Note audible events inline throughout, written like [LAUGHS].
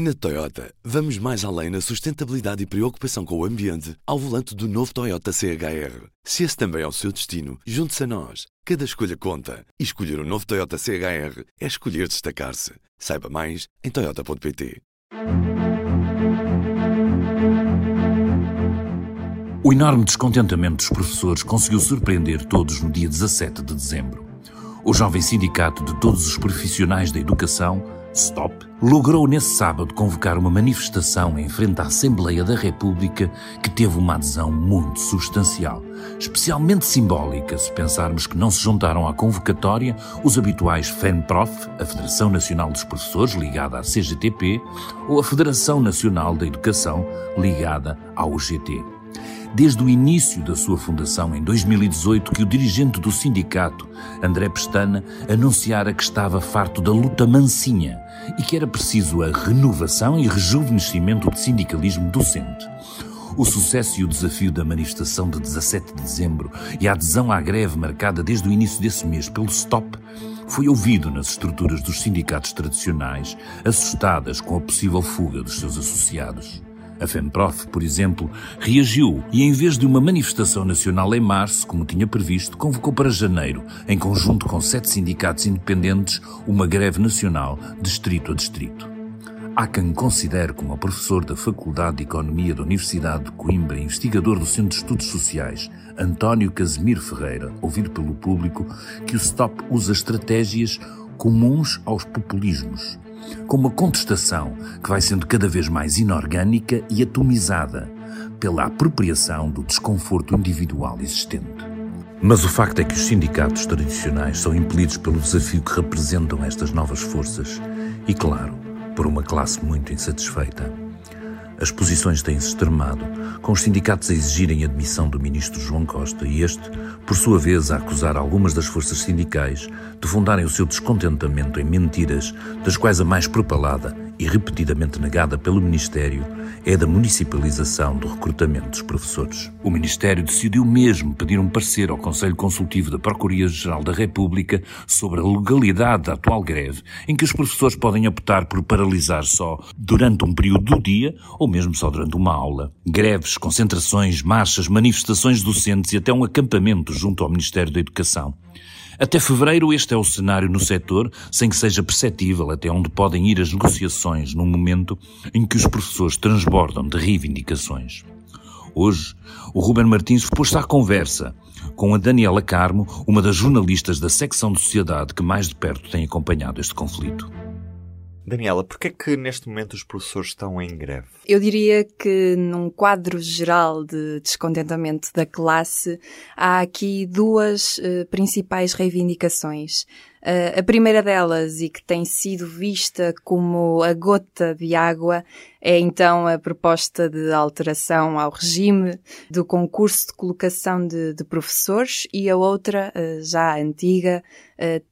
Na Toyota, vamos mais além na sustentabilidade e preocupação com o ambiente ao volante do novo Toyota CHR. Se esse também é o seu destino, junte-se a nós. Cada escolha conta. E escolher o um novo Toyota CHR é escolher destacar-se. Saiba mais em Toyota.pt. O enorme descontentamento dos professores conseguiu surpreender todos no dia 17 de dezembro. O jovem sindicato de todos os profissionais da educação Stop, logrou nesse sábado convocar uma manifestação em frente à Assembleia da República que teve uma adesão muito substancial, especialmente simbólica se pensarmos que não se juntaram à convocatória os habituais FENPROF, a Federação Nacional dos Professores, ligada à CGTP, ou a Federação Nacional da Educação, ligada ao UGT desde o início da sua fundação, em 2018, que o dirigente do sindicato, André Pestana, anunciara que estava farto da luta mansinha e que era preciso a renovação e rejuvenescimento do sindicalismo docente. O sucesso e o desafio da manifestação de 17 de dezembro e a adesão à greve marcada desde o início desse mês pelo STOP foi ouvido nas estruturas dos sindicatos tradicionais, assustadas com a possível fuga dos seus associados. A FEMPROF, por exemplo, reagiu e, em vez de uma manifestação nacional em março, como tinha previsto, convocou para janeiro, em conjunto com sete sindicatos independentes, uma greve nacional, distrito a distrito. Há quem considere, como professor da Faculdade de Economia da Universidade de Coimbra e investigador do Centro de Estudos Sociais, António Casimiro Ferreira, ouvido pelo público, que o STOP usa estratégias comuns aos populismos com uma contestação que vai sendo cada vez mais inorgânica e atomizada pela apropriação do desconforto individual existente. Mas o facto é que os sindicatos tradicionais são impelidos pelo desafio que representam estas novas forças e, claro, por uma classe muito insatisfeita. As posições têm-se extremado, com os sindicatos a exigirem a admissão do ministro João Costa e este, por sua vez, a acusar algumas das forças sindicais de fundarem o seu descontentamento em mentiras, das quais a mais propalada e repetidamente negada pelo Ministério é da municipalização do recrutamento dos professores. O Ministério decidiu mesmo pedir um parecer ao Conselho Consultivo da Procuradoria-Geral da República sobre a legalidade da atual greve, em que os professores podem optar por paralisar só durante um período do dia ou mesmo só durante uma aula. Greves, concentrações, marchas, manifestações docentes e até um acampamento junto ao Ministério da Educação. Até fevereiro, este é o cenário no setor, sem que seja perceptível até onde podem ir as negociações num momento em que os professores transbordam de reivindicações. Hoje, o Ruben Martins pôs-se à conversa com a Daniela Carmo, uma das jornalistas da secção de sociedade que mais de perto tem acompanhado este conflito. Daniela, porquê é que neste momento os professores estão em greve? Eu diria que num quadro geral de descontentamento da classe, há aqui duas uh, principais reivindicações. Uh, a primeira delas, e que tem sido vista como a gota de água, é então a proposta de alteração ao regime do concurso de colocação de, de professores, e a outra, uh, já antiga,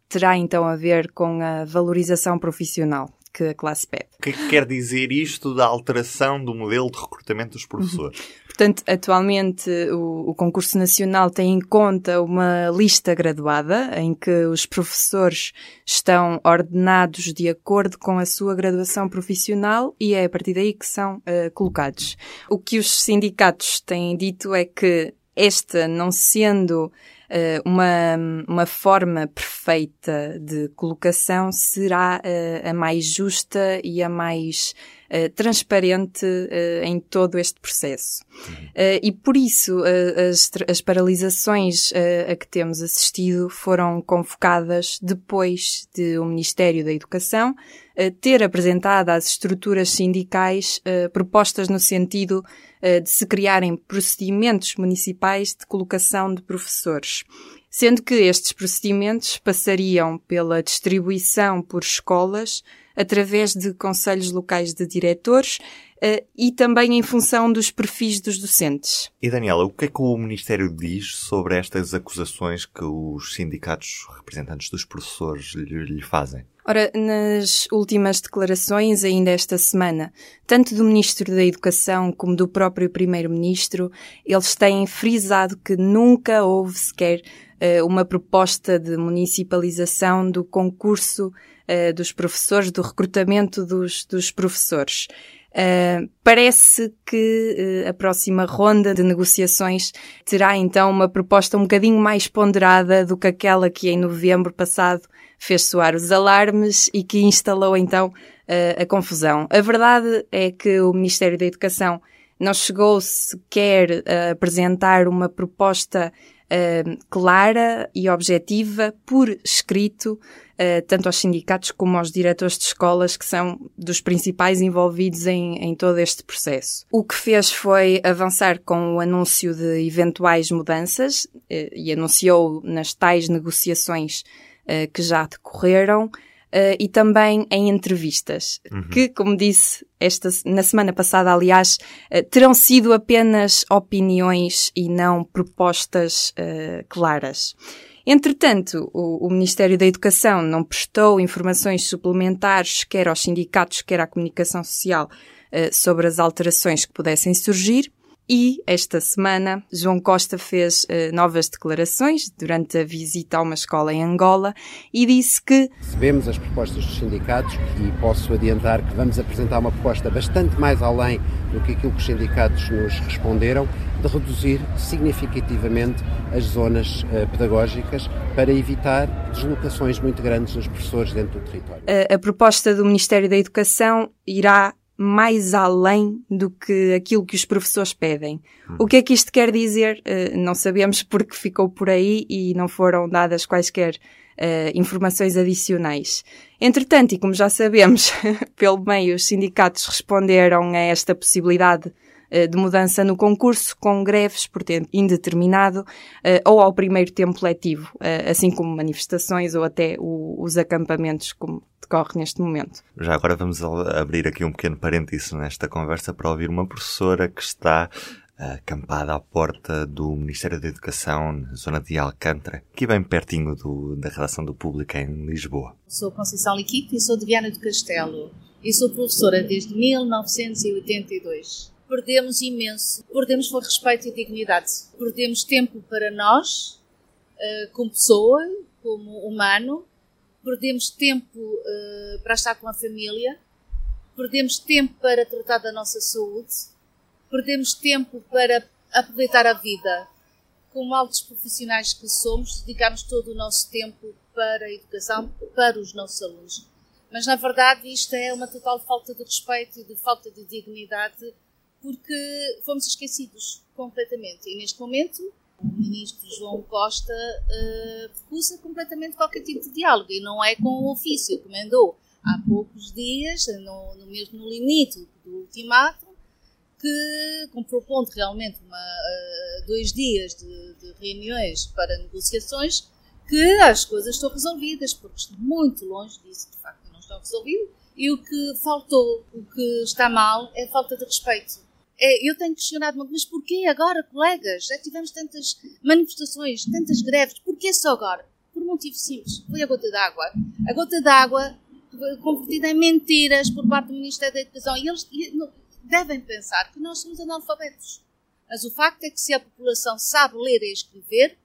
terá então a ver com a valorização profissional que a classe pede. O que é que quer dizer isto da alteração do modelo de recrutamento dos professores? Uhum. Portanto, atualmente o, o, concurso nacional tem em conta uma lista graduada em que os professores estão ordenados de acordo com a sua graduação profissional e é a partir daí que são uh, colocados. O que os sindicatos têm dito é que esta não sendo uma, uma forma perfeita de colocação será uh, a mais justa e a mais uh, transparente em todo este processo. e por isso as, as paralisações a que temos assistido foram convocadas depois de o Ministério da Educação ter apresentado às estruturas sindicais propostas no sentido eh, de se criarem procedimentos municipais de colocação de professores, sendo que estes procedimentos passariam pela distribuição por escolas através de conselhos locais de diretores uh, e também em função dos perfis dos docentes. E Daniela, o que é que o Ministério diz sobre estas acusações que os sindicatos representantes dos professores lhe, lhe fazem? Ora, nas últimas declarações, ainda esta semana, tanto do Ministro da Educação como do próprio Primeiro-Ministro, eles têm frisado que nunca houve sequer uh, uma proposta de municipalização do concurso uh, dos professores, do recrutamento dos, dos professores. Uh, parece que uh, a próxima ronda de negociações terá então uma proposta um bocadinho mais ponderada do que aquela que em novembro passado fez soar os alarmes e que instalou então uh, a confusão. A verdade é que o Ministério da Educação não chegou sequer a apresentar uma proposta uh, clara e objetiva por escrito, uh, tanto aos sindicatos como aos diretores de escolas, que são dos principais envolvidos em, em todo este processo. O que fez foi avançar com o anúncio de eventuais mudanças uh, e anunciou nas tais negociações que já decorreram uh, e também em entrevistas, uhum. que, como disse esta, na semana passada, aliás, uh, terão sido apenas opiniões e não propostas uh, claras. Entretanto, o, o, Ministério da Educação não prestou informações suplementares, quer aos sindicatos, quer à comunicação social, sobre as alterações que pudessem surgir, e esta semana, João Costa fez uh, novas declarações durante a visita a uma escola em Angola e disse que recebemos as propostas dos sindicatos e posso adiantar que vamos apresentar uma proposta bastante mais além do que aquilo que os sindicatos nos responderam, de reduzir significativamente as zonas uh, pedagógicas para evitar deslocações muito grandes dos professores dentro do território. A, a proposta do Ministério da Educação irá mais além do que aquilo que os professores pedem. O que é que isto quer dizer? Uh, não sabemos porque ficou por aí e não foram dadas quaisquer uh, informações adicionais. Entretanto, e como já sabemos, [LAUGHS] pelo meio, os sindicatos responderam a esta possibilidade de mudança no concurso com greves por tempo indeterminado ou ao primeiro tempo letivo, assim como manifestações ou até o, os acampamentos, como decorre neste momento. Já agora vamos abrir aqui um pequeno parênteses nesta conversa para ouvir uma professora que está eh, acampada à porta do Ministério da Educação, na zona de Alcântara, aqui bem pertinho do, da redação do Público em Lisboa. Sou Conceição Liquito e sou de Viana do Castelo e sou professora desde 1982. Perdemos imenso, perdemos foi respeito e dignidade, perdemos tempo para nós, eh, como pessoa, como humano, perdemos tempo uh, para estar com a família, perdemos tempo para tratar da nossa saúde, perdemos tempo para aproveitar a vida. Como altos profissionais que somos, dedicamos todo o nosso tempo para a educação, para os nossos alunos. Mas na verdade isto é uma total falta de respeito e de falta de dignidade porque fomos esquecidos completamente. E neste momento o ministro João Costa uh, recusa completamente qualquer tipo de diálogo. E não é com o ofício que mandou. Há poucos dias, no, no mesmo limite do ultimato, que propondo realmente uma, uh, dois dias de, de, reuniões para negociações, que as coisas estão resolvidas, porque estão muito longe disso, de facto não estão resolvidas, e o que faltou, o que está mal, é a falta de respeito eu tenho questionado mas porquê agora, colegas? Já tivemos tantas manifestações, tantas greves, porquê só agora? Por um motivo simples, foi a gota d'água. A gota d'água convertida em mentiras por parte do Ministério da Educação. E eles devem pensar que nós somos analfabetos. Mas o facto é que se a população sabe ler e escrever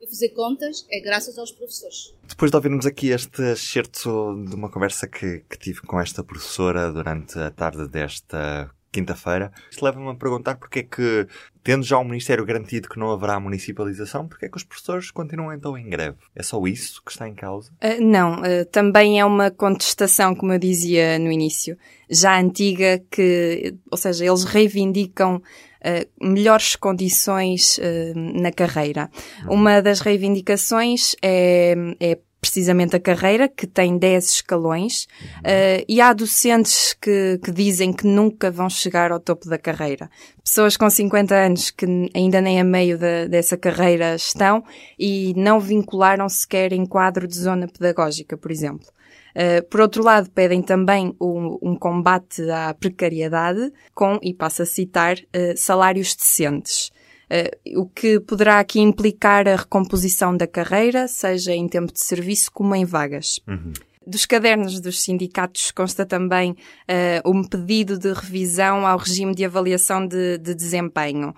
e fazer contas, é graças aos professores. Depois de ouvirmos aqui este excerto de uma conversa que, que tive com esta professora durante a tarde desta quinta-feira. Isto leva-me a perguntar porque é que, tendo já o Ministério garantido que não haverá municipalização, porque é que os professores continuam então em greve? É só isso que está em causa? Uh, não, uh, também é uma contestação, como eu dizia no início, já antiga, que, ou seja, eles reivindicam Uh, melhores condições uh, na carreira. Uhum. Uma das reivindicações é, é precisamente a carreira, que tem 10 escalões, uh, e há docentes que, que dizem que nunca vão chegar ao topo da carreira. Pessoas com 50 anos que ainda nem a meio de, dessa carreira estão e não vincularam sequer em quadro de zona pedagógica, por exemplo. Uh, por outro lado, pedem também um, um, combate à precariedade com, e passo a citar, uh, salários decentes. Uh, o que poderá aqui implicar a recomposição da carreira, seja em tempo de serviço como em vagas. Uhum. Dos cadernos dos sindicatos consta também uh, um pedido de revisão ao regime de avaliação de, de desempenho,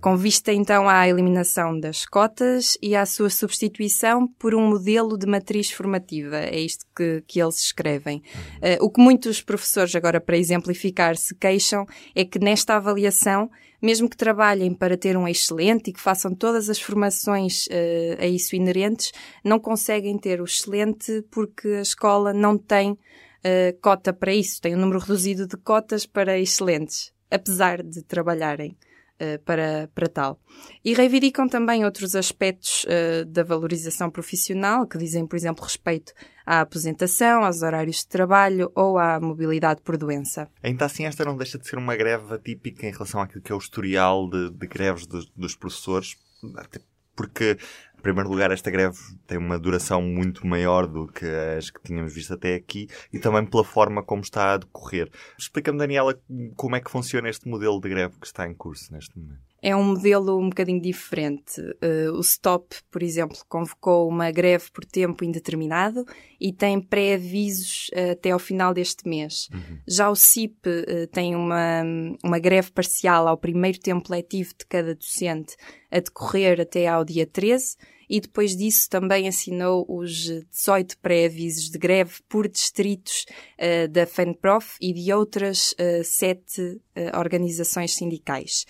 com vista então à eliminação das cotas e à sua substituição por um modelo de matriz formativa. É isto que, que eles escrevem. Uh, o que muitos professores, agora para exemplificar, se queixam é que nesta avaliação mesmo que trabalhem para ter um excelente e que façam todas as formações uh, a isso inerentes, não conseguem ter o excelente porque a escola não tem uh, cota para isso, tem um número reduzido de cotas para excelentes, apesar de trabalharem. Uh, para, para tal. E reivindicam também outros aspectos uh, da valorização profissional, que dizem, por exemplo, respeito à aposentação, aos horários de trabalho ou à mobilidade por doença. Ainda assim, esta não deixa de ser uma greve atípica em relação àquilo que é o historial de, de greves de, dos professores, porque em primeiro lugar, esta greve tem uma duração muito maior do que as que tínhamos visto até aqui e também pela forma como está a decorrer. Explica-me, Daniela, como é que funciona este modelo de greve que está em curso neste momento é um modelo um bocadinho diferente. Uh, o STOP, por exemplo, convocou uma greve por tempo indeterminado e tem pré-avisos uh, até ao final deste mês. Uhum. Já o CIP uh, tem uma, uma greve parcial ao primeiro tempo letivo de cada docente a decorrer até ao dia 13 e depois disso também assinou os 18 pré-avisos de greve por distritos da FENPROF e de outras sete organizações sindicais.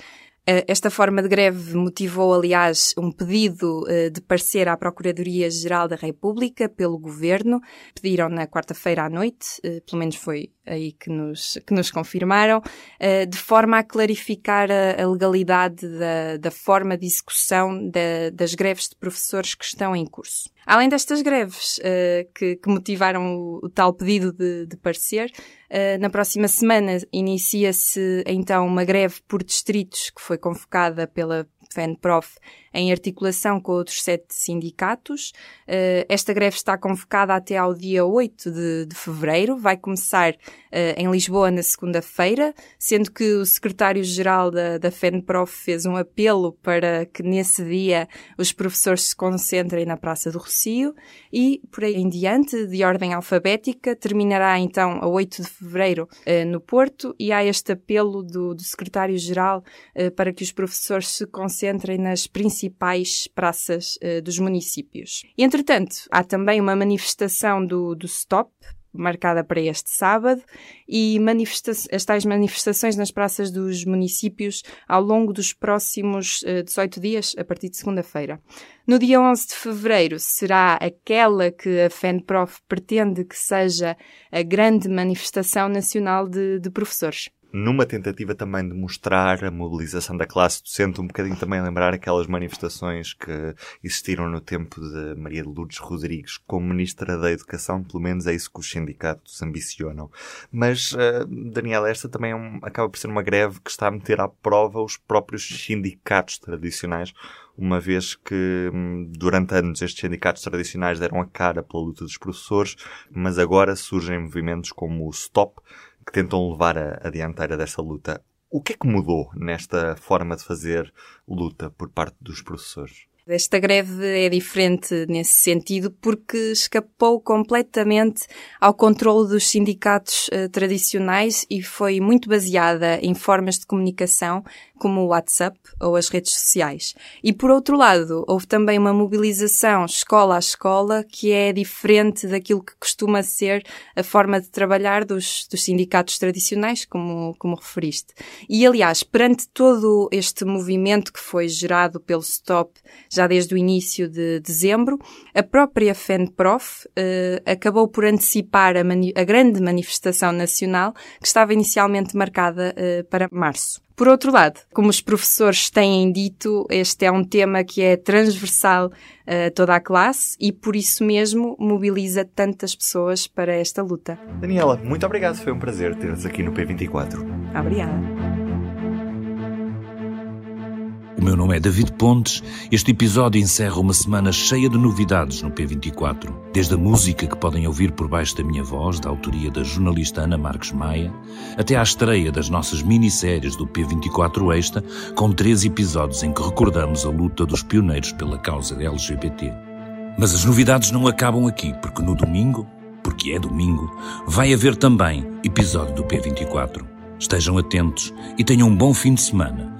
Eh, esta forma de greve motivou, aliás, um pedido eh, de parecer à Procuradoria-Geral da República pelo Governo. Pediram na quarta-feira à noite, eh, pelo menos foi aí que nos, que nos confirmaram, de forma a clarificar a, legalidade da, da forma de execução da, das greves de professores que estão em curso. Além destas greves uh, que, que, motivaram o, o, tal pedido de, de parecer, uh, na próxima semana inicia-se então uma greve por distritos que foi convocada pela FENPROF em articulação com outros sete sindicatos. Uh, esta greve está convocada até ao dia 8 de, de fevereiro, vai começar uh, em Lisboa na segunda-feira, sendo que o secretário-geral da, da FENPROF fez um apelo para que nesse dia os professores se concentrem na Praça do Rocio e, por aí em diante, de ordem alfabética, terminará então a 8 de fevereiro uh, no Porto e há este apelo do, do secretário-geral para que os professores se concentrem nas principais praças uh, dos municípios. Entretanto, há também uma manifestação do, do STOP, marcada para este sábado e as tais manifestações nas praças dos municípios ao longo dos próximos uh, eh, 18 dias, a partir de segunda-feira. No dia 11 de fevereiro será aquela que a FENPROF pretende que seja a grande manifestação nacional de, de professores numa tentativa também de mostrar a mobilização da classe docente, um bocadinho também lembrar aquelas manifestações que existiram no tempo de Maria de Lourdes Rodrigues como Ministra da Educação, pelo menos é isso que os sindicatos ambicionam. Mas, uh, Daniela, esta também é um, acaba por ser uma greve que está a meter à prova os próprios sindicatos tradicionais, uma vez que hum, durante anos estes sindicatos tradicionais deram a cara pela luta dos professores, mas agora surgem movimentos como o STOP, que tentam levar a, a dianteira dessa luta. O que é que mudou nesta forma de fazer luta por parte dos professores? Esta greve é diferente nesse sentido porque escapou completamente ao controle dos sindicatos uh, tradicionais e foi muito baseada em formas de comunicação como o WhatsApp ou as redes sociais. E por outro lado, houve também uma mobilização escola a escola que é diferente daquilo que costuma ser a forma de trabalhar dos, dos sindicatos tradicionais, como, como referiste. E aliás, perante todo este movimento que foi gerado pelo STOP já desde o início de dezembro, a própria FENPROF eh, acabou por antecipar a, a, grande manifestação nacional que estava inicialmente marcada eh, para março. Por outro lado, como os professores têm dito, este é um tema que é transversal a toda a classe e por isso mesmo mobiliza tantas pessoas para esta luta. Daniela, muito obrigado. Foi um prazer ter-vos aqui no P24. Obrigada. O meu nome é David Pontes. Este episódio encerra uma semana cheia de novidades no P24. Desde a música que podem ouvir por baixo da minha voz, da autoria da jornalista Ana Marques Maia, até à estreia das nossas minisséries do P24 Extra, com três episódios em que recordamos a luta dos pioneiros pela causa LGBT. Mas as novidades não acabam aqui, porque no domingo porque é domingo, vai haver também episódio do P24. Estejam atentos e tenham um bom fim de semana,